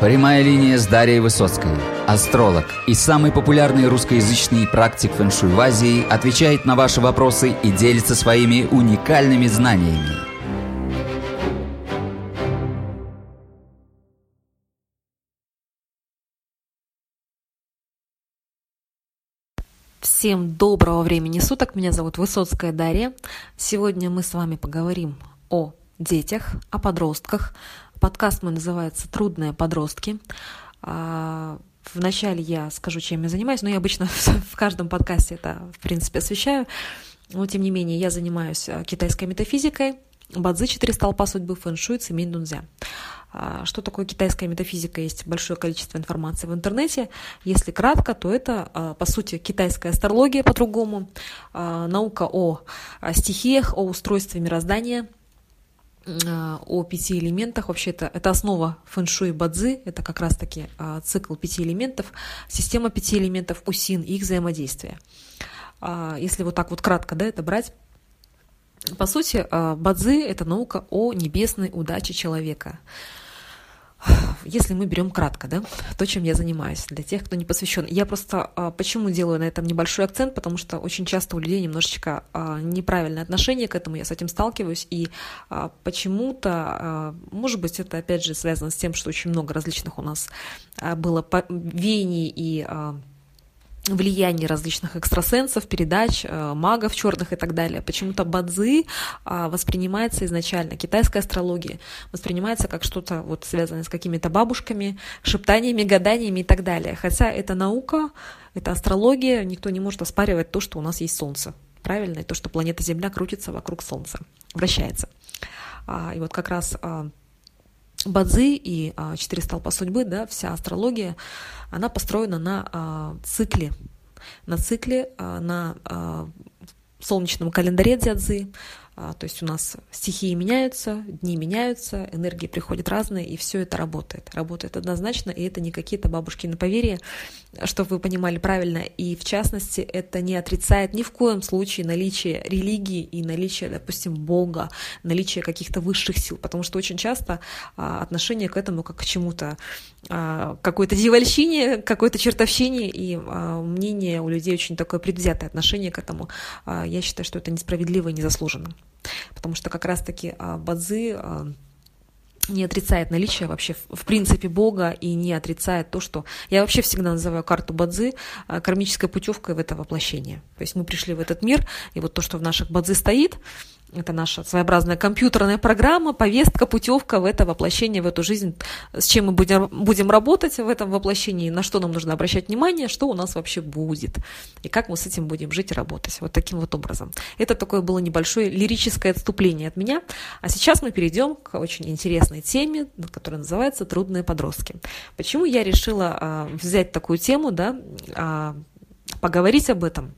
Прямая линия с Дарьей Высоцкой. Астролог и самый популярный русскоязычный практик фэншуй в Азии отвечает на ваши вопросы и делится своими уникальными знаниями. Всем доброго времени суток. Меня зовут Высоцкая Дарья. Сегодня мы с вами поговорим о детях, о подростках, Подкаст мой называется «Трудные подростки». А, вначале я скажу, чем я занимаюсь, но я обычно в каждом подкасте это, в принципе, освещаю. Но, тем не менее, я занимаюсь а, китайской метафизикой, бадзи, четыре столпа судьбы, фэншуй, циминь, дунзя. А, что такое китайская метафизика? Есть большое количество информации в интернете. Если кратко, то это, по сути, китайская астрология по-другому, наука о стихиях, о устройстве мироздания – о пяти элементах. Вообще это, это основа фэншуй бадзи, это как раз-таки а, цикл пяти элементов, система пяти элементов усин и их взаимодействия. А, если вот так вот кратко да, это брать, по сути, бадзи – это наука о небесной удаче человека если мы берем кратко, да, то, чем я занимаюсь, для тех, кто не посвящен. Я просто а, почему делаю на этом небольшой акцент, потому что очень часто у людей немножечко а, неправильное отношение к этому, я с этим сталкиваюсь, и а, почему-то, может быть, это опять же связано с тем, что очень много различных у нас было веяний и влияние различных экстрасенсов, передач, э, магов черных и так далее. Почему-то бадзи а, воспринимается изначально, китайская астрология воспринимается как что-то вот связанное с какими-то бабушками, шептаниями, гаданиями и так далее. Хотя это наука, это астрология, никто не может оспаривать то, что у нас есть Солнце. Правильно? И то, что планета Земля крутится вокруг Солнца, вращается. А, и вот как раз а, Бадзи и а, четыре столпа судьбы, да, вся астрология, она построена на а, цикле, на цикле, а, на а, солнечном календаре дзядзы, то есть у нас стихии меняются, дни меняются, энергии приходят разные, и все это работает. Работает однозначно, и это не какие-то бабушкины поверья, чтобы вы понимали правильно. И в частности, это не отрицает ни в коем случае наличие религии и наличие, допустим, Бога, наличие каких-то высших сил, потому что очень часто а, отношение к этому как к чему-то, а, какой-то дьявольщине, какой-то чертовщине, и мнение у людей очень такое предвзятое отношение к этому. Я считаю, что это несправедливо и незаслуженно потому что как раз-таки а, Бадзи а, не отрицает наличие вообще в принципе Бога и не отрицает то, что я вообще всегда называю карту Бадзи а, кармической путевкой в это воплощение. То есть мы пришли в этот мир, и вот то, что в наших Бадзи стоит, это наша своеобразная компьютерная программа, повестка, путевка в это воплощение, в эту жизнь, с чем мы будем, будем работать в этом воплощении, на что нам нужно обращать внимание, что у нас вообще будет, и как мы с этим будем жить и работать. Вот таким вот образом. Это такое было небольшое лирическое отступление от меня. А сейчас мы перейдем к очень интересной теме, которая называется «Трудные подростки». Почему я решила а, взять такую тему, да, а, поговорить об этом,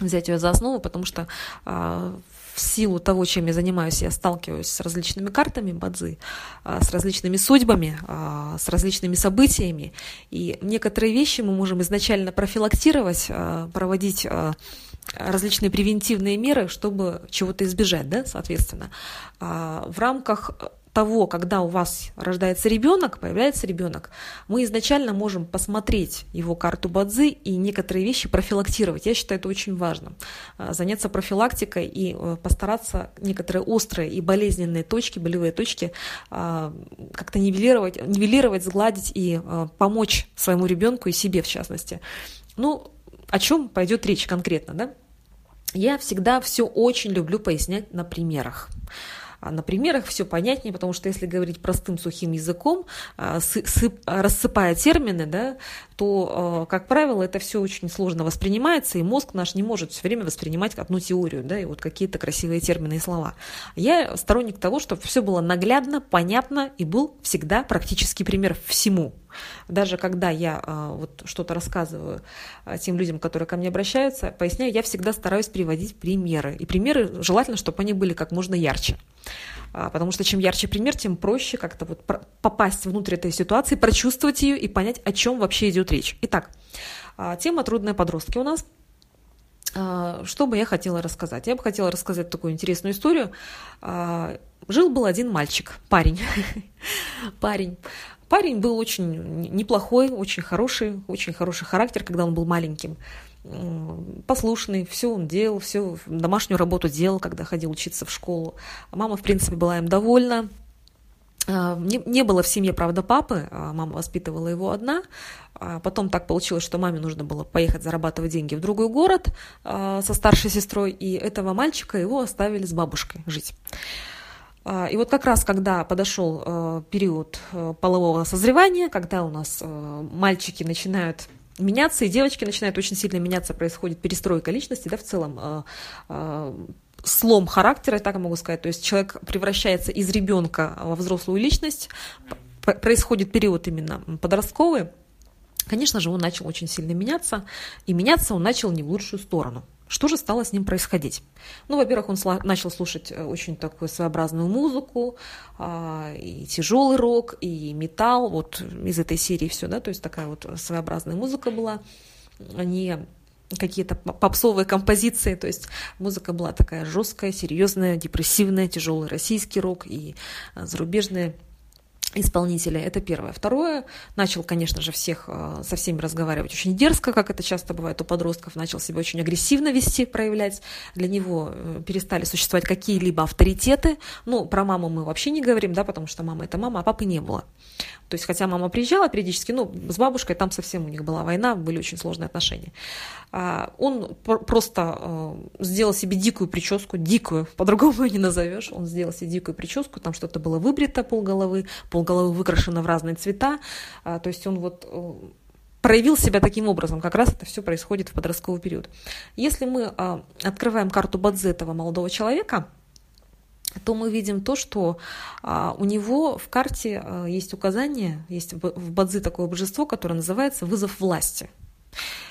взять ее за основу, потому что а, в силу того, чем я занимаюсь, я сталкиваюсь с различными картами бадзи, а, с различными судьбами, а, с различными событиями. И некоторые вещи мы можем изначально профилактировать, а, проводить различные превентивные меры, чтобы чего-то избежать, да, соответственно. В рамках того, когда у вас рождается ребенок, появляется ребенок, мы изначально можем посмотреть его карту Бадзи и некоторые вещи профилактировать. Я считаю это очень важно. А, заняться профилактикой и э, постараться некоторые острые и болезненные точки, болевые точки а, как-то нивелировать, нивелировать, сгладить и э, помочь своему ребенку и себе в частности. Ну, о чем пойдет речь конкретно, да? Я всегда все очень люблю пояснять на примерах. А на примерах все понятнее, потому что если говорить простым сухим языком, а, рассыпая термины, да, то, а, как правило, это все очень сложно воспринимается, и мозг наш не может все время воспринимать одну теорию, да, и вот какие-то красивые термины и слова. Я сторонник того, чтобы все было наглядно, понятно, и был всегда практический пример всему. Даже когда я вот что-то рассказываю тем людям, которые ко мне обращаются, поясняю, я всегда стараюсь приводить примеры. И примеры желательно, чтобы они были как можно ярче. А, потому что чем ярче пример, тем проще как-то вот попасть внутрь этой ситуации, прочувствовать ее и понять, о чем вообще идет речь. Итак, а, тема «Трудные подростки» у нас. А, что бы я хотела рассказать? Я бы хотела рассказать такую интересную историю. А, жил был один мальчик, парень. парень. Парень был очень неплохой, очень хороший, очень хороший характер, когда он был маленьким. Послушный, все он делал, все домашнюю работу делал, когда ходил учиться в школу. Мама, в принципе, была им довольна. А, не, не было в семье, правда, папы, а мама воспитывала его одна. А потом так получилось, что маме нужно было поехать зарабатывать деньги в другой город со старшей сестрой, и этого мальчика его оставили с бабушкой жить. И вот как раз, когда подошел период полового созревания, когда у нас мальчики начинают меняться, и девочки начинают очень сильно меняться, происходит перестройка личности, да, в целом слом характера, так я могу сказать. То есть человек превращается из ребенка во взрослую личность, происходит период именно подростковый. Конечно же, он начал очень сильно меняться, и меняться он начал не в лучшую сторону. Что же стало с ним происходить? Ну, во-первых, он начал слушать э, очень такую своеобразную музыку, а, и тяжелый рок, и металл, вот из этой серии все, да, то есть такая вот своеобразная музыка была, не какие-то попсовые композиции, то есть музыка была такая жесткая, серьезная, депрессивная, тяжелый российский рок и а, зарубежные исполнителя. Это первое. Второе, начал, конечно же, всех а, со всеми разговаривать очень дерзко, как это часто бывает у подростков, начал себя очень агрессивно вести, проявлять. Для него э, перестали существовать какие-либо авторитеты. Ну, про маму мы вообще не говорим, да, потому что мама это мама, а папы не было. То есть, хотя мама приезжала периодически, ну, с бабушкой там совсем у них была война, были очень сложные отношения. А, он просто э, сделал себе дикую прическу, дикую, по-другому не назовешь. Он сделал себе дикую прическу, там что-то было выбрито полголовы, полголовы выкрашено в разные цвета. А, то есть он вот э, проявил себя таким образом. Как раз это все происходит в подростковый период. Если мы а, открываем карту Бадзе этого молодого человека, то мы видим то, что а, у него в карте а, есть указание, есть в Бадзи такое божество, которое называется вызов власти.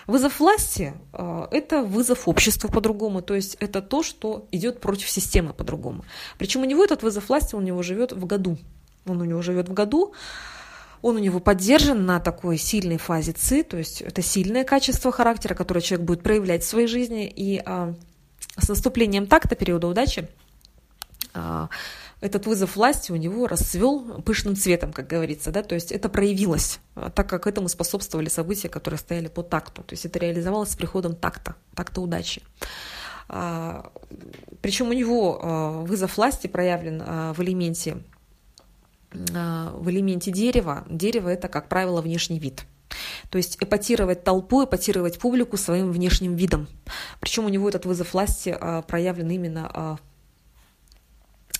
Вызов власти а, – это вызов общества по-другому, то есть это то, что идет против системы по-другому. Причем у него этот вызов власти, он у него живет в году. Он у него живет в году, он у него поддержан на такой сильной фазе ЦИ, то есть это сильное качество характера, которое человек будет проявлять в своей жизни. И а, с наступлением такта, периода удачи, а, этот вызов власти у него расцвел пышным цветом, как говорится, да, то есть это проявилось, а, так как этому способствовали события, которые стояли по такту, то есть это реализовалось с приходом такта, такта удачи. А, Причем у него вызов власти проявлен в элементе в элементе дерева. Дерево это, как правило, внешний вид. То есть эпатировать толпу, эпатировать публику своим внешним видом. Причем у него этот вызов власти проявлен именно а,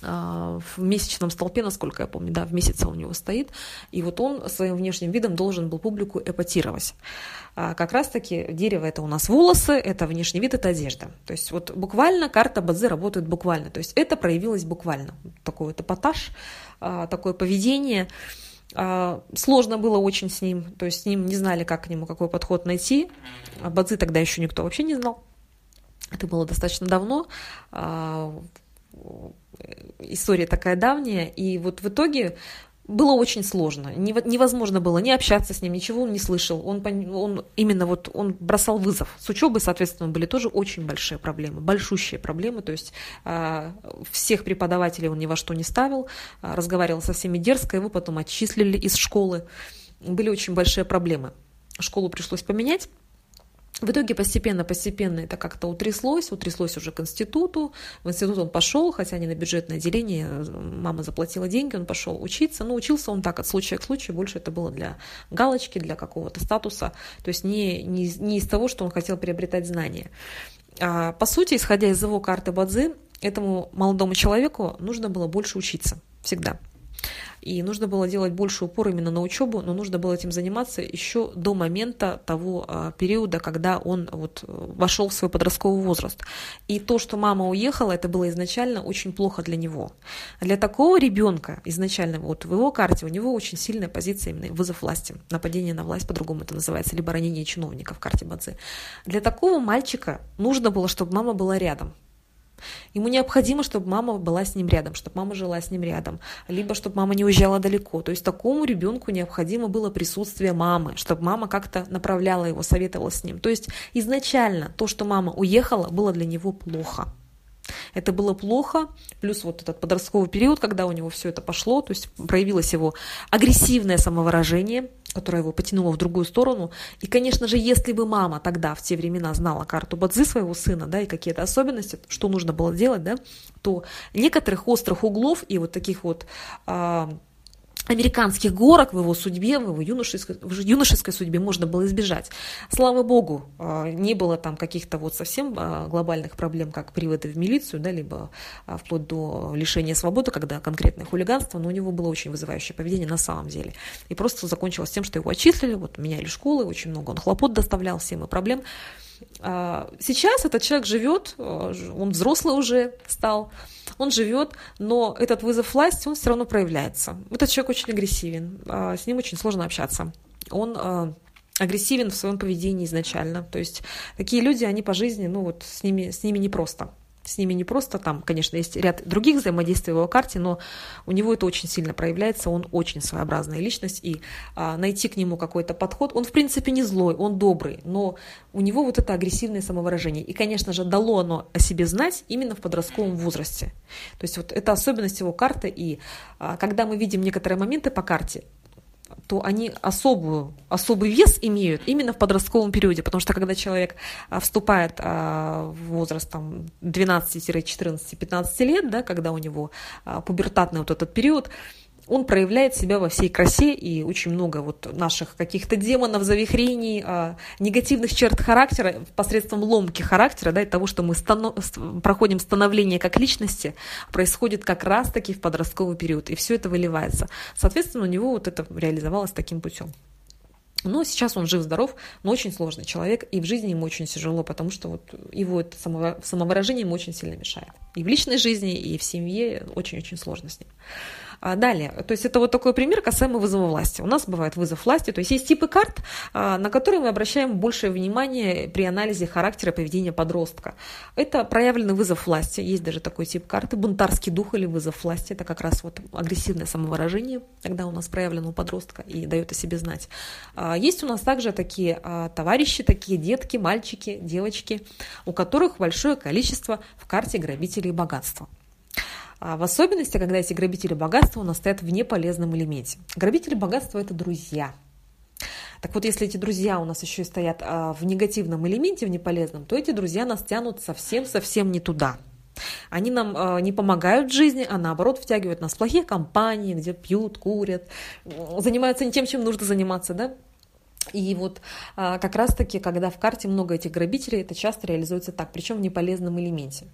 в месячном столпе, насколько я помню, да, в месяце у него стоит, и вот он своим внешним видом должен был публику эпатировать. А как раз-таки дерево это у нас волосы, это внешний вид, это одежда. То есть вот буквально карта Бадзе работает буквально, то есть это проявилось буквально. Такой вот эпатаж, а, такое поведение. А, сложно было очень с ним, то есть с ним не знали, как к нему, какой подход найти. Бадзи тогда еще никто вообще не знал. Это было достаточно давно история такая давняя, и вот в итоге было очень сложно. Невозможно было не общаться с ним, ничего он не слышал. Он, он именно вот он бросал вызов. С учебой, соответственно, были тоже очень большие проблемы, большущие проблемы. То есть э, всех преподавателей он ни во что не ставил, э, разговаривал со всеми дерзко, его потом отчислили из школы. Были очень большие проблемы. Школу пришлось поменять. В итоге постепенно-постепенно это как-то утряслось, утряслось уже к институту. В институт он пошел, хотя не на бюджетное отделение, мама заплатила деньги, он пошел учиться. Но учился он так, от случая к случаю, больше это было для галочки, для какого-то статуса, то есть не, не, не из того, что он хотел приобретать знания. А, по сути, исходя из его карты Бадзи, этому молодому человеку нужно было больше учиться всегда. И нужно было делать больше упор именно на учебу, но нужно было этим заниматься еще до момента того а, периода, когда он вот вошел в свой подростковый возраст. И то, что мама уехала, это было изначально очень плохо для него. Для такого ребенка изначально вот в его карте у него очень сильная позиция именно вызов власти, нападение на власть, по-другому это называется, либо ранение чиновника в карте Бадзи. Для такого мальчика нужно было, чтобы мама была рядом. Ему необходимо, чтобы мама была с ним рядом, чтобы мама жила с ним рядом, либо чтобы мама не уезжала далеко. То есть такому ребенку необходимо было присутствие мамы, чтобы мама как-то направляла его, советовала с ним. То есть изначально то, что мама уехала, было для него плохо. Это было плохо, плюс вот этот подростковый период, когда у него все это пошло, то есть проявилось его агрессивное самовыражение, которое его потянуло в другую сторону. И, конечно же, если бы мама тогда, в те времена, знала карту Бадзи своего сына, да, и какие-то особенности, что нужно было делать, да, то некоторых острых углов и вот таких вот а, американских горок в его судьбе, в его юношеской, в юношеской судьбе можно было избежать. Слава богу, а, не было там каких-то вот совсем а, глобальных проблем, как приводы в милицию, да, либо а, вплоть до лишения свободы, когда конкретное хулиганство, но у него было очень вызывающее поведение на самом деле. И просто закончилось тем, что его отчислили, вот меняли школы, очень много он хлопот доставлял всем и проблем. Сейчас этот человек живет, он взрослый уже стал, он живет, но этот вызов власти, он все равно проявляется. Этот человек очень агрессивен, а, с ним очень сложно общаться. Он а, агрессивен в своем поведении изначально. То есть такие люди, они по жизни, ну вот с ними, с ними непросто с ними не просто там, конечно, есть ряд других взаимодействий в его карте, но у него это очень сильно проявляется, он очень своеобразная личность, и а, найти к нему какой-то подход, он в принципе не злой, он добрый, но у него вот это агрессивное самовыражение. И, конечно же, дало оно о себе знать именно в подростковом возрасте. То есть вот это особенность его карты, и а, когда мы видим некоторые моменты по карте, то они особую, особый вес имеют именно в подростковом периоде, потому что когда человек а, вступает а, в возраст там, 12-14-15 лет, да, когда у него а, пубертатный вот этот период, он проявляет себя во всей красе, и очень много вот наших каких-то демонов, завихрений, э, негативных черт характера посредством ломки характера, да, и того, что мы станов... проходим становление как личности, происходит как раз-таки в подростковый период, и все это выливается. Соответственно, у него вот это реализовалось таким путем. Но сейчас он жив-здоров, но очень сложный человек, и в жизни ему очень тяжело, потому что вот его это самовыражение ему очень сильно мешает. И в личной жизни, и в семье очень-очень сложно с ним. А, далее, то есть это вот такой пример касаемо вызова власти. У нас бывает вызов власти, то есть есть типы карт, а, на которые мы обращаем большее внимание при анализе характера поведения подростка. Это проявленный вызов власти, есть даже такой тип карты, бунтарский дух или вызов власти, это как раз вот агрессивное самовыражение, когда у нас проявлено у подростка и дает о себе знать. А, есть у нас также такие товарищи, такие детки, мальчики, девочки, у которых большое количество в карте грабителей богатства. А в особенности, когда эти грабители богатства у нас стоят в неполезном элементе. Грабители богатства – это друзья. Так вот, если эти друзья у нас еще и стоят а, в негативном элементе, в неполезном, то эти друзья нас тянут совсем-совсем не туда. Они нам э, не помогают в жизни, а наоборот втягивают нас в плохие компании, где пьют, курят, занимаются не тем, чем нужно заниматься, да? И вот а, как раз-таки, когда в карте много этих грабителей, это часто реализуется так, причем в неполезном элементе.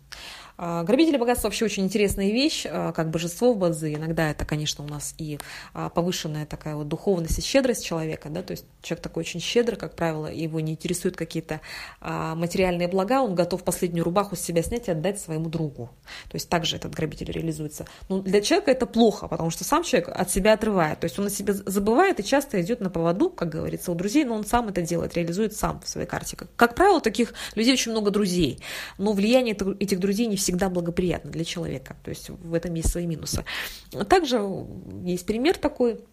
А, грабители богатства вообще очень интересная вещь, а, как божество в базы. Иногда это, конечно, у нас и а, повышенная такая вот духовность и щедрость человека, да, то есть человек такой очень щедрый, как правило, его не интересуют какие-то материальные блага, он готов последнюю рубаху с себя снять и отдать своему другу. То есть также этот грабитель реализуется. Но для человека это плохо, потому что сам человек от себя отрывает, то есть он о себе забывает и часто идет на поводу, как говорится, у друзей, но он сам это делает, реализует сам в своей карте. Как правило, таких людей очень много друзей, но влияние этих друзей не всегда всегда благоприятно для человека. То есть в этом есть свои минусы. Также есть пример такой.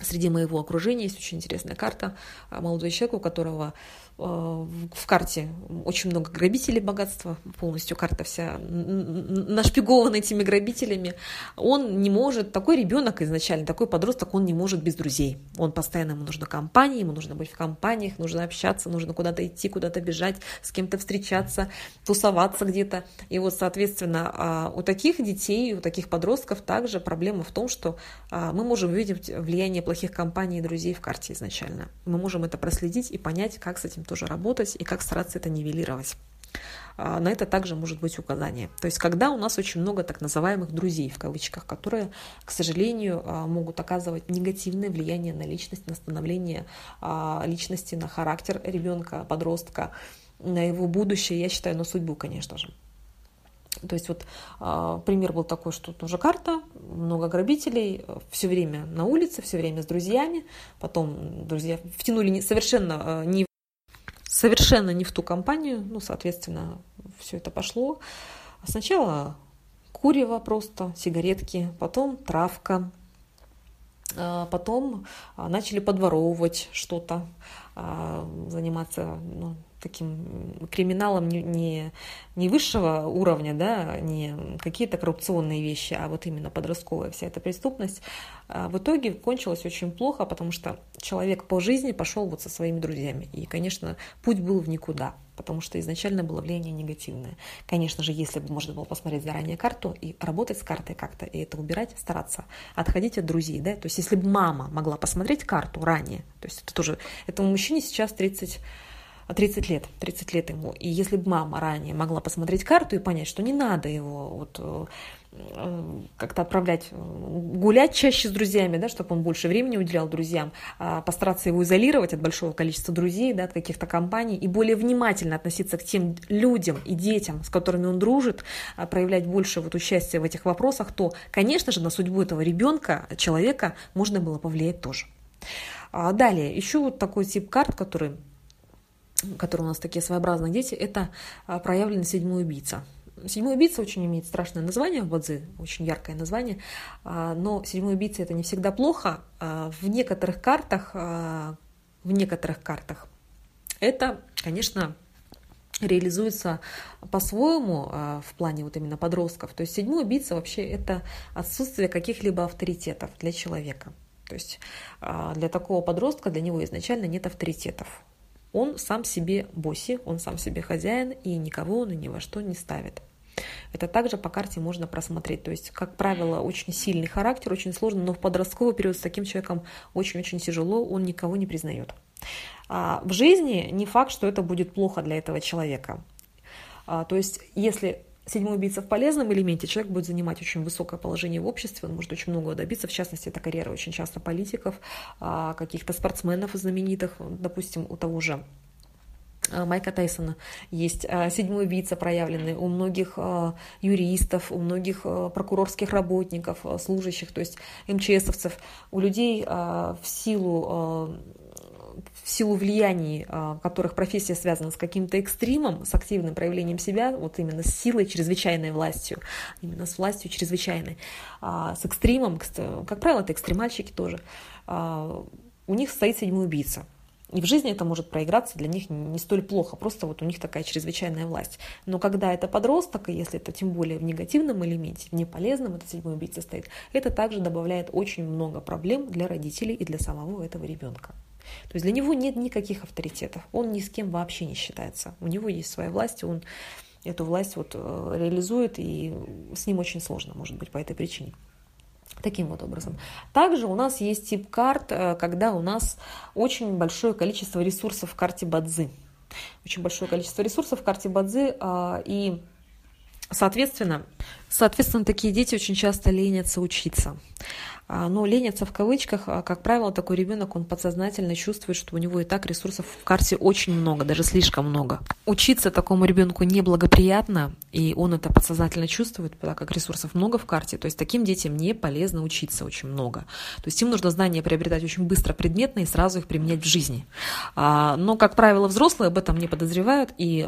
Среди моего окружения есть очень интересная карта. Молодой человек, у которого в карте очень много грабителей богатства, полностью карта вся нашпигована этими грабителями. Он не может, такой ребенок изначально, такой подросток, он не может без друзей. Он постоянно, ему нужна компания, ему нужно быть в компаниях, нужно общаться, нужно куда-то идти, куда-то бежать, с кем-то встречаться, тусоваться где-то. И вот, соответственно, а, у таких детей, у таких подростков также проблема в том, что а, мы можем увидеть влияние плохих компаний и друзей в карте изначально. Мы можем это проследить и понять, как с этим тоже работать и как стараться это нивелировать. А, на это также может быть указание. То есть, когда у нас очень много так называемых друзей, в кавычках, которые, к сожалению, а, могут оказывать негативное влияние на личность, на становление а, личности, на характер ребенка, подростка, на его будущее, я считаю, на судьбу, конечно же. То есть вот э, пример был такой, что тоже карта, много грабителей, все время на улице, все время с друзьями, потом друзья втянули не, совершенно э, не совершенно не в ту компанию, ну, соответственно, все это пошло. Сначала курево просто, сигаретки, потом травка, а, потом а, начали подворовывать что-то, а, заниматься ну, таким криминалом не, не, не высшего уровня, да, не какие-то коррупционные вещи, а вот именно подростковая вся эта преступность, в итоге кончилась очень плохо, потому что человек по жизни пошел вот со своими друзьями. И, конечно, путь был в никуда потому что изначально было влияние негативное. Конечно же, если бы можно было посмотреть заранее карту и работать с картой как-то, и это убирать, стараться отходить от друзей, да, то есть если бы мама могла посмотреть карту ранее, то есть это тоже, этому мужчине сейчас 30 30 лет, 30 лет ему. И если бы мама ранее могла посмотреть карту и понять, что не надо его вот э, э, как-то отправлять э, гулять чаще с друзьями, да, чтобы он больше времени уделял друзьям, а постараться его изолировать от большого количества друзей, да, от каких-то компаний, и более внимательно относиться к тем людям и детям, с которыми он дружит, а проявлять больше вот участия в этих вопросах, то, конечно же, на судьбу этого ребенка, человека можно было повлиять тоже. А далее, еще вот такой тип карт, который которые у нас такие своеобразные дети, это а, проявленный седьмой убийца. Седьмой убийца очень имеет страшное название в Бадзи, очень яркое название, а, но седьмой убийца это не всегда плохо. А, в некоторых картах, в некоторых картах это, конечно, реализуется по-своему в плане вот именно подростков. То есть седьмой убийца вообще это отсутствие каких-либо авторитетов для человека. То есть для такого подростка, для него изначально нет авторитетов. Он сам себе босси, он сам себе хозяин, и никого он ни во что не ставит. Это также по карте можно просмотреть. То есть, как правило, очень сильный характер, очень сложно, но в подростковый период с таким человеком очень-очень тяжело, он никого не признает. А в жизни не факт, что это будет плохо для этого человека. А, то есть, если седьмой убийца в полезном элементе, человек будет занимать очень высокое положение в обществе, он может очень много добиться, в частности, это карьера очень часто политиков, а, каких-то спортсменов знаменитых, допустим, у того же а, Майка Тайсона есть а, седьмой убийца проявленный. У многих юристов, у многих прокурорских работников, служащих, то есть МЧСовцев, у людей в силу в силу влияний, а, которых профессия связана с каким-то экстримом, с активным проявлением себя, вот именно с силой, чрезвычайной властью, именно с властью чрезвычайной, а, с экстримом, как правило, это экстремальщики тоже, а, у них стоит седьмой убийца. И в жизни это может проиграться для них не столь плохо, просто вот у них такая чрезвычайная власть. Но когда это подросток, и если это тем более в негативном элементе, в неполезном, это седьмой убийца стоит, это также добавляет очень много проблем для родителей и для самого этого ребенка. То есть для него нет никаких авторитетов, он ни с кем вообще не считается. У него есть своя власть, он эту власть вот э, реализует, и с ним очень сложно, может быть, по этой причине. Таким вот образом. Также у нас есть тип карт, э, когда у нас очень большое количество ресурсов в карте Бадзи. Очень большое количество ресурсов в карте Бадзи, а, и Соответственно, соответственно, такие дети очень часто ленятся учиться. А, но ленятся в кавычках, а, как правило, такой ребенок, он подсознательно чувствует, что у него и так ресурсов в карте очень много, даже слишком много. Учиться такому ребенку неблагоприятно, и он это подсознательно чувствует, так как ресурсов много в карте. То есть таким детям не полезно учиться очень много. То есть им нужно знания приобретать очень быстро, предметно и сразу их применять в жизни. А, но, как правило, взрослые об этом не подозревают и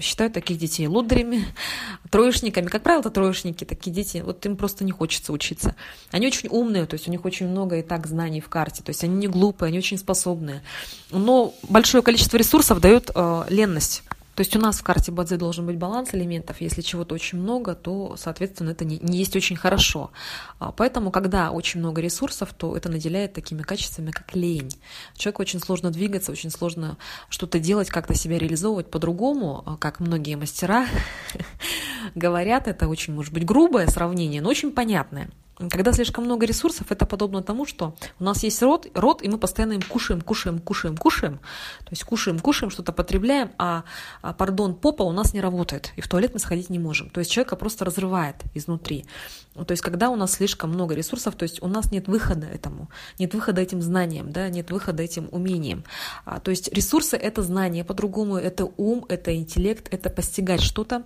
считают таких детей лодырями, троечниками. Как правило, это троечники, такие дети, вот им просто не хочется учиться. Они очень умные, то есть у них очень много и так знаний в карте, то есть они не глупые, они очень способные. Но большое количество ресурсов дает э, ленность. То есть у нас в карте Бадзи должен быть баланс элементов. Если чего-то очень много, то, соответственно, это не, не есть очень хорошо. А, поэтому, когда очень много ресурсов, то это наделяет такими качествами, как лень. Человеку очень сложно двигаться, очень сложно что-то делать, как-то себя реализовывать по-другому, а, как многие мастера говорят. Это очень, может быть, грубое сравнение, но очень понятное. Когда слишком много ресурсов, это подобно тому, что у нас есть рот, рот, и мы постоянно им кушаем, кушаем, кушаем, кушаем. То есть кушаем, кушаем, что-то потребляем, а, а, пардон, попа у нас не работает, и в туалет мы сходить не можем. То есть человека просто разрывает изнутри. То есть когда у нас слишком много ресурсов, то есть у нас нет выхода этому, нет выхода этим знаниям, да, нет выхода этим умениям. А, то есть ресурсы — это знания, по-другому это ум, это интеллект, это постигать что-то,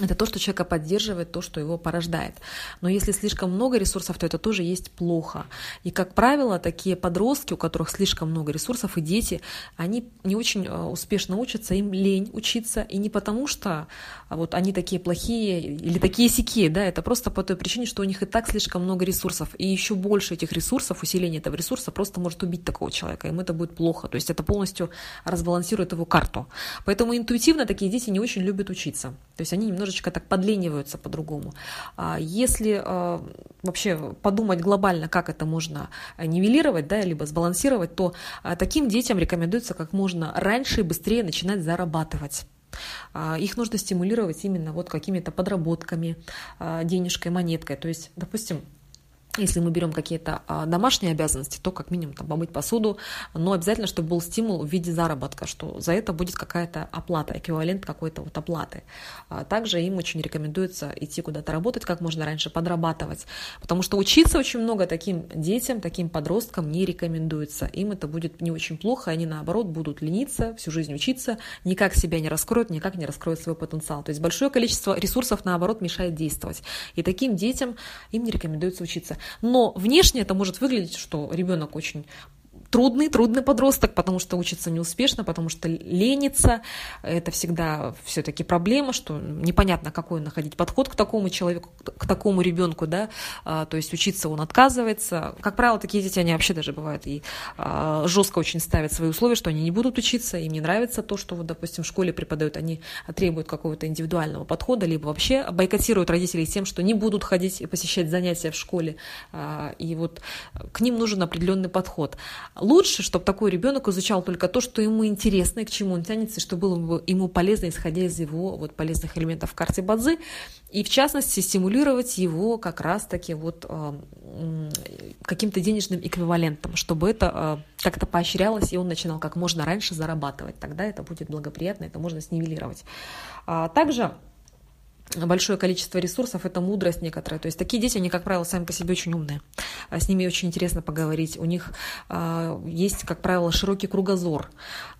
это то, что человека поддерживает, то, что его порождает. Но если слишком много ресурсов, то это тоже есть плохо. И, как правило, такие подростки, у которых слишком много ресурсов, и дети, они не очень э, успешно учатся, им лень учиться, и не потому, что а, вот они такие плохие или такие сякие, да, это просто по той причине, что у них и так слишком много ресурсов, и еще больше этих ресурсов, усиление этого ресурса просто может убить такого человека, ему это будет плохо, то есть это полностью разбалансирует его карту. Поэтому интуитивно такие дети не очень любят учиться, то есть они немного немножечко так подлениваются по-другому. А если а, вообще подумать глобально, как это можно нивелировать, да, либо сбалансировать, то а, таким детям рекомендуется как можно раньше и быстрее начинать зарабатывать. Их нужно стимулировать именно вот какими-то подработками, денежкой, монеткой. То есть, допустим, если мы берем какие-то а, домашние обязанности, то как минимум там, помыть посуду, но обязательно, чтобы был стимул в виде заработка, что за это будет какая-то оплата, эквивалент какой-то вот оплаты. А также им очень рекомендуется идти куда-то работать как можно раньше, подрабатывать, потому что учиться очень много таким детям, таким подросткам не рекомендуется. Им это будет не очень плохо, они наоборот будут лениться, всю жизнь учиться, никак себя не раскроют, никак не раскроют свой потенциал. То есть большое количество ресурсов наоборот мешает действовать. И таким детям им не рекомендуется учиться. Но внешне это может выглядеть, что ребенок очень трудный, трудный подросток, потому что учится неуспешно, потому что ленится. Это всегда все-таки проблема, что непонятно, какой находить подход к такому человеку, к такому ребенку, да, а, то есть учиться он отказывается. Как правило, такие дети, они вообще даже бывают и а, жестко очень ставят свои условия, что они не будут учиться, им не нравится то, что, вот, допустим, в школе преподают, они требуют какого-то индивидуального подхода, либо вообще бойкотируют родителей тем, что не будут ходить и посещать занятия в школе, а, и вот к ним нужен определенный подход. Лучше, чтобы такой ребенок изучал только то, что ему интересно и к чему он тянется, и что было бы ему полезно, исходя из его вот, полезных элементов в карте Бадзи. И в частности, стимулировать его как раз-таки вот э, каким-то денежным эквивалентом, чтобы это э, как-то поощрялось, и он начинал как можно раньше зарабатывать. Тогда это будет благоприятно, это можно снивелировать. А также большое количество ресурсов, это мудрость некоторая. То есть такие дети, они, как правило, сами по себе очень умные. А с ними очень интересно поговорить. У них а, есть, как правило, широкий кругозор.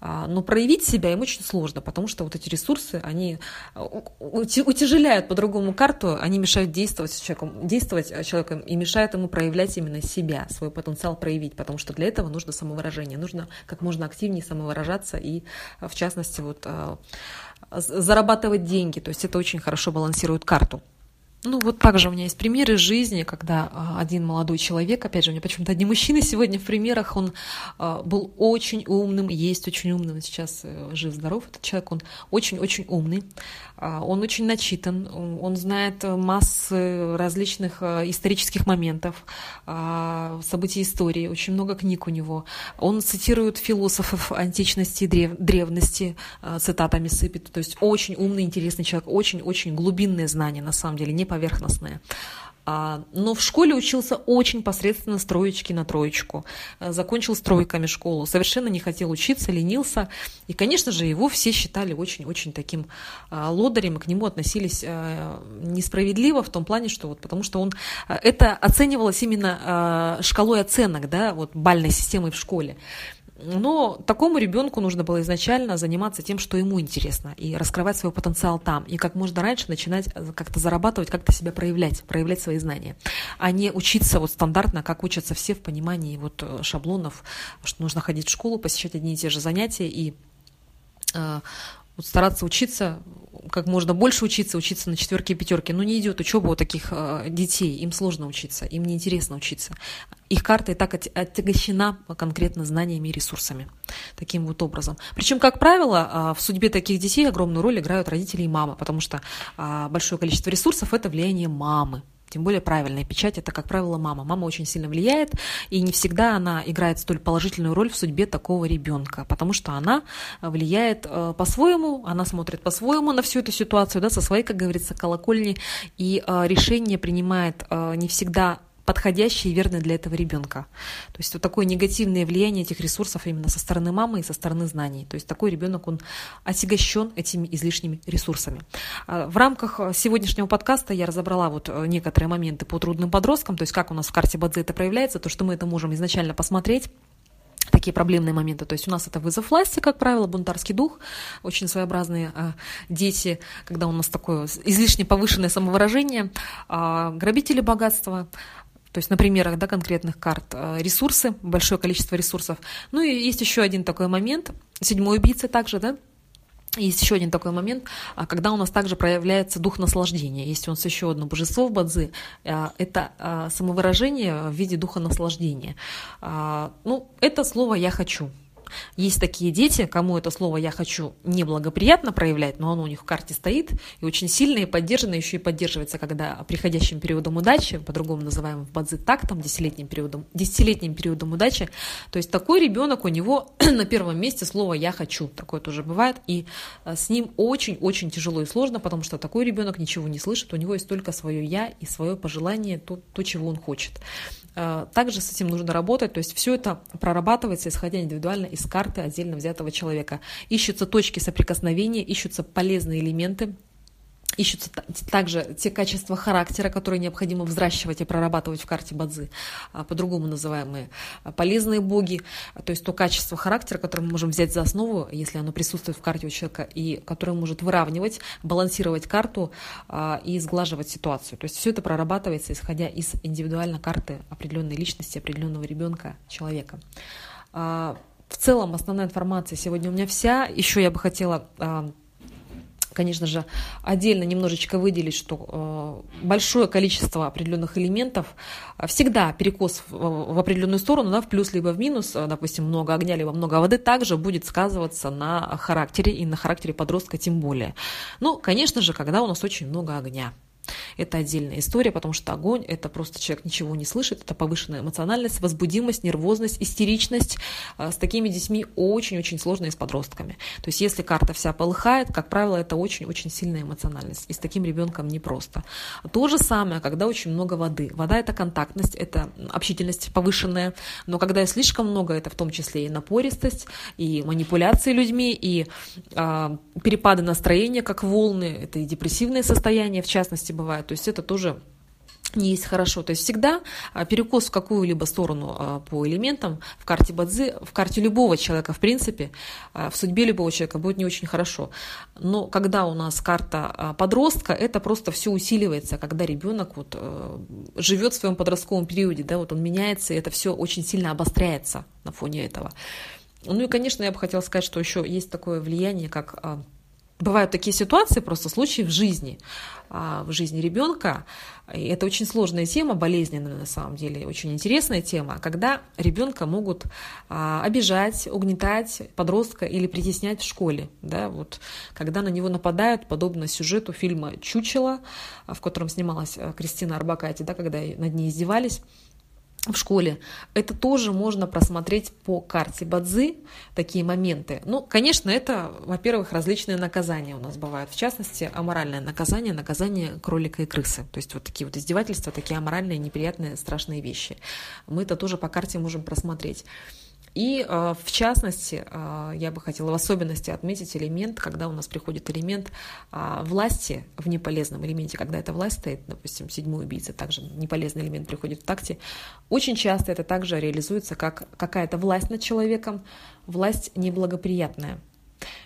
А, но проявить себя им очень сложно, потому что вот эти ресурсы, они утяжеляют по-другому карту, они мешают действовать человеком, действовать человеком и мешают ему проявлять именно себя, свой потенциал проявить, потому что для этого нужно самовыражение, нужно как можно активнее самовыражаться и, в частности, вот зарабатывать деньги. То есть это очень хорошо балансирует карту. Ну, вот также у меня есть примеры из жизни, когда а, один молодой человек, опять же, у меня почему-то одни мужчины сегодня в примерах, он а, был очень умным, есть очень умным, сейчас э, жив-здоров этот человек, он очень-очень умный, а, он очень начитан, он знает массы различных исторических моментов, событий истории, очень много книг у него. Он цитирует философов античности и древ древности, цитатами сыпет, то есть очень умный, интересный человек, очень-очень глубинные знания, на самом деле, не по поверхностное. А, но в школе учился очень посредственно с троечки на троечку. Э, закончил с школу. Совершенно не хотел учиться, ленился. И, конечно же, его все считали очень-очень таким а, лодырем, и к нему относились а, несправедливо в том плане, что вот потому что он... Это оценивалось именно шкалой оценок, да, вот бальной системой в школе. Но такому ребенку нужно было изначально заниматься тем, что ему интересно, и раскрывать свой потенциал там, и как можно раньше начинать как-то зарабатывать, как-то себя проявлять, проявлять свои знания, а не учиться вот стандартно, как учатся все в понимании вот э, шаблонов, что нужно ходить в школу, посещать одни и те же занятия и э, вот стараться учиться, как можно больше учиться, учиться на четверке и пятерке. Но не идет учеба у таких э, детей, им сложно учиться, им неинтересно учиться. Их карта и так отягощена конкретно знаниями и ресурсами. Таким вот образом. Причем, как правило, э, в судьбе таких детей огромную роль играют родители и мама, потому что э, большое количество ресурсов – это влияние мамы. Тем более правильная печать – это, как правило, мама. Мама очень сильно влияет, и не всегда она играет столь положительную роль в судьбе такого ребенка, потому что она влияет э, по-своему, она смотрит по-своему на всю эту ситуацию, да, со своей, как говорится, колокольни, и э, решение принимает э, не всегда подходящий и верный для этого ребенка. То есть вот такое негативное влияние этих ресурсов именно со стороны мамы и со стороны знаний. То есть такой ребенок, он отягощен этими излишними ресурсами. А, в рамках сегодняшнего подкаста я разобрала вот э, некоторые моменты по трудным подросткам, то есть как у нас в карте Бадзе это проявляется, то, что мы это можем изначально посмотреть, такие проблемные моменты. То есть у нас это вызов власти, как правило, бунтарский дух, очень своеобразные э, дети, когда у нас такое излишне повышенное самовыражение, э, грабители богатства, то есть на примерах да, конкретных карт э, ресурсы, большое количество ресурсов. Ну и есть еще один такой момент, седьмой убийца также, да, есть еще один такой момент, а, когда у нас также проявляется дух наслаждения. Есть у нас еще одно божество в Бадзи, а, это а, самовыражение в виде духа наслаждения. Ну, это слово «я хочу». Есть такие дети, кому это слово «я хочу» неблагоприятно проявлять, но оно у них в карте стоит, и очень сильно и поддержано, еще и поддерживается, когда приходящим периодом удачи, по-другому называем в бадзи тактом, десятилетним периодом, десятилетним периодом удачи, то есть такой ребенок, у него на первом месте слово «я хочу», такое тоже бывает, и э, с ним очень-очень тяжело и сложно, потому что такой ребенок ничего не слышит, у него есть только свое «я» и свое пожелание, то, то чего он хочет. Э, также с этим нужно работать, то есть все это прорабатывается, исходя индивидуально из карты отдельно взятого человека. Ищутся точки соприкосновения, ищутся полезные элементы, Ищутся также те качества характера, которые необходимо взращивать и прорабатывать в карте Бадзы, а, по-другому называемые а, полезные боги, то есть то качество характера, которое мы можем взять за основу, если оно присутствует в карте у человека, и которое может выравнивать, балансировать карту а, и сглаживать ситуацию. То есть все это прорабатывается, исходя из индивидуальной карты определенной личности, определенного ребенка, человека. В целом основная информация сегодня у меня вся. Еще я бы хотела конечно же, отдельно немножечко выделить, что э, большое количество определенных элементов э, всегда перекос в определенную сторону, да, в плюс либо в минус, э, допустим, много огня либо много воды, также будет сказываться на характере и на характере подростка тем более. Ну, конечно же, когда у нас очень много огня. Это отдельная история, потому что огонь – это просто человек ничего не слышит, это повышенная эмоциональность, возбудимость, нервозность, истеричность. А, с такими детьми очень-очень сложно и с подростками. То есть если карта вся полыхает, как правило, это очень-очень сильная эмоциональность. И с таким ребенком непросто. То же самое, когда очень много воды. Вода – это контактность, это общительность повышенная, но когда слишком много, это в том числе и напористость, и манипуляции людьми, и э, перепады настроения, как волны, это и депрессивные состояния, в частности, бывает. То есть это тоже не есть хорошо. То есть всегда а, перекос в какую-либо сторону а, по элементам в карте Бадзи, в карте любого человека, в принципе, а, в судьбе любого человека будет не очень хорошо. Но когда у нас карта подростка, это просто все усиливается, когда ребенок вот живет в своем подростковом периоде, да, вот он меняется, и это все очень сильно обостряется на фоне этого. Ну и, конечно, я бы хотела сказать, что еще есть такое влияние, как Бывают такие ситуации, просто случаи в жизни, а, в жизни ребенка. И это очень сложная тема, болезненная на самом деле, очень интересная тема, когда ребенка могут а, обижать, угнетать подростка или притеснять в школе. Да, вот, когда на него нападают, подобно сюжету фильма «Чучело», в котором снималась Кристина Арбакайте, да, когда над ней издевались в школе. Это тоже можно просмотреть по карте Бадзи, такие моменты. Ну, конечно, это, во-первых, различные наказания у нас бывают. В частности, аморальное наказание, наказание кролика и крысы. То есть вот такие вот издевательства, такие аморальные, неприятные, страшные вещи. Мы это тоже по карте можем просмотреть. И э, в частности, э, я бы хотела в особенности отметить элемент, когда у нас приходит элемент э, власти в неполезном элементе, когда эта власть стоит, допустим, седьмой убийца, также неполезный элемент приходит в такте. Очень часто это также реализуется как какая-то власть над человеком, власть неблагоприятная.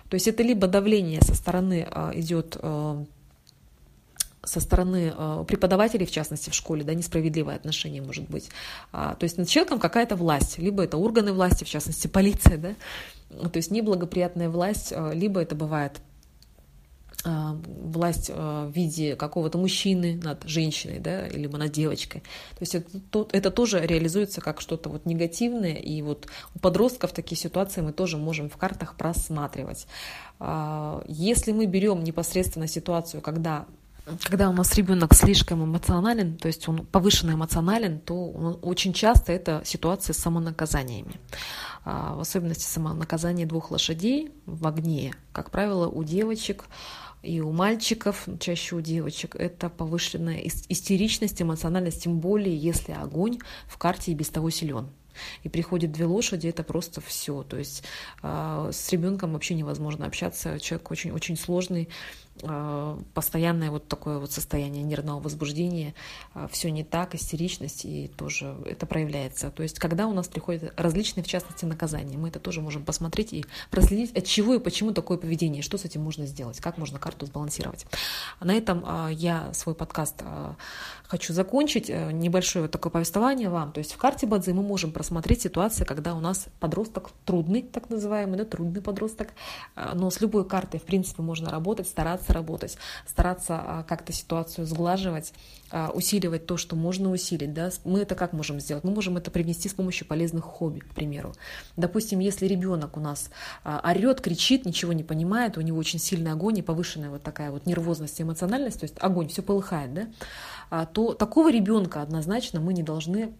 То есть это либо давление со стороны идет со стороны э, преподавателей, в частности, в школе, да, несправедливое отношение может быть. А, то есть над человеком какая-то власть, либо это органы власти, в частности, полиция, да, то есть неблагоприятная власть, э, либо это бывает э, власть в виде какого-то мужчины над женщиной, да, либо над девочкой. То есть это, это тоже реализуется как что-то вот негативное, и вот у подростков такие ситуации мы тоже можем в картах просматривать. А, если мы берем непосредственно ситуацию, когда когда у нас ребенок слишком эмоционален, то есть он повышенно эмоционален, то очень часто это ситуация с самонаказаниями. А, в особенности самонаказание двух лошадей в огне. Как правило, у девочек и у мальчиков, чаще у девочек, это повышенная истеричность, эмоциональность, тем более, если огонь в карте и без того силен. И приходят две лошади, это просто все. То есть э, с ребенком вообще невозможно общаться. Человек очень-очень сложный, постоянное вот такое вот состояние нервного возбуждения, э, все не так, истеричность, и тоже это проявляется. То есть, когда у нас приходят различные, в частности, наказания, мы это тоже можем посмотреть и проследить, от чего и почему такое поведение, что с этим можно сделать, как можно карту сбалансировать. На этом я свой подкаст хочу закончить. Небольшое вот такое повествование вам. То есть в карте Бадзи мы можем просмотреть ситуацию, когда у нас подросток трудный, так называемый, да, трудный подросток, но с любой картой, в принципе, можно работать, стараться работать, стараться а, как-то ситуацию сглаживать, а, усиливать то, что можно усилить. Да? Мы это как можем сделать? Мы можем это привнести с помощью полезных хобби, к примеру. Допустим, если ребенок у нас а, орет, кричит, ничего не понимает, у него очень сильный огонь и повышенная вот такая вот нервозность, эмоциональность, то есть огонь, все полыхает, да? то такого ребенка однозначно мы не должны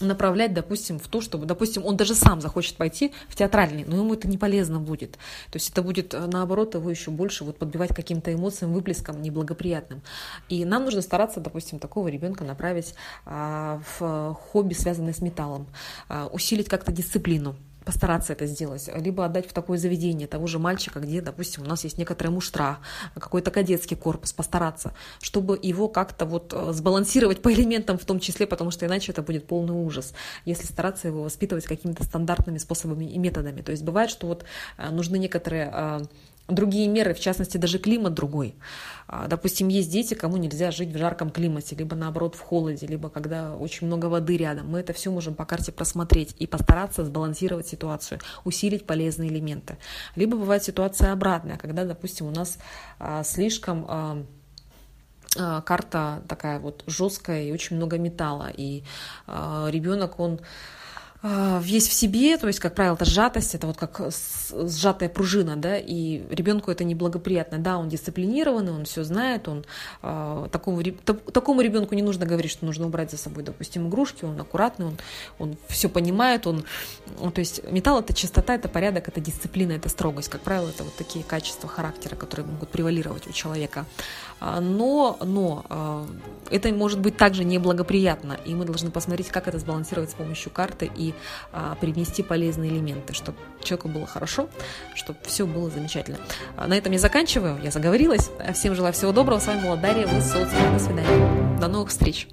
направлять, допустим, в то, чтобы, допустим, он даже сам захочет пойти в театральный, но ему это не полезно будет. То есть это будет, э, наоборот, его еще больше вот подбивать каким-то эмоциям, выплеском неблагоприятным. И нам нужно стараться, допустим, такого ребенка направить а, в хобби, связанное с металлом, а, усилить как-то дисциплину постараться это сделать, либо отдать в такое заведение того же мальчика, где, допустим, у нас есть некоторая муштра, какой-то кадетский корпус, постараться, чтобы его как-то вот э, сбалансировать по элементам в том числе, потому что иначе это будет полный ужас, если стараться его воспитывать какими-то стандартными способами и методами. То есть бывает, что вот э, нужны некоторые э, другие меры, в частности, даже климат другой. А, допустим, есть дети, кому нельзя жить в жарком климате, либо наоборот в холоде, либо когда очень много воды рядом. Мы это все можем по карте просмотреть и постараться сбалансировать ситуацию, усилить полезные элементы. Либо бывает ситуация обратная, когда, допустим, у нас а, слишком а, карта такая вот жесткая и очень много металла, и ребенок, он весь в себе, то есть, как правило, это сжатость, это вот как сжатая пружина, да, и ребенку это неблагоприятно. Да, он дисциплинированный, он все знает, он э, такому, такому ребенку не нужно говорить, что нужно убрать за собой, допустим, игрушки, он аккуратный, он, он все понимает, он, он, то есть металл это чистота, это порядок, это дисциплина, это строгость. Как правило, это вот такие качества характера, которые могут превалировать у человека. А, но, но э, это может быть также неблагоприятно, и мы должны посмотреть, как это сбалансировать с помощью карты и а, привнести полезные элементы, чтобы человеку было хорошо, чтобы все было замечательно. А, на этом я заканчиваю, я заговорилась. Всем желаю всего доброго. С вами была Дарья Высоцкая. До свидания. До новых встреч.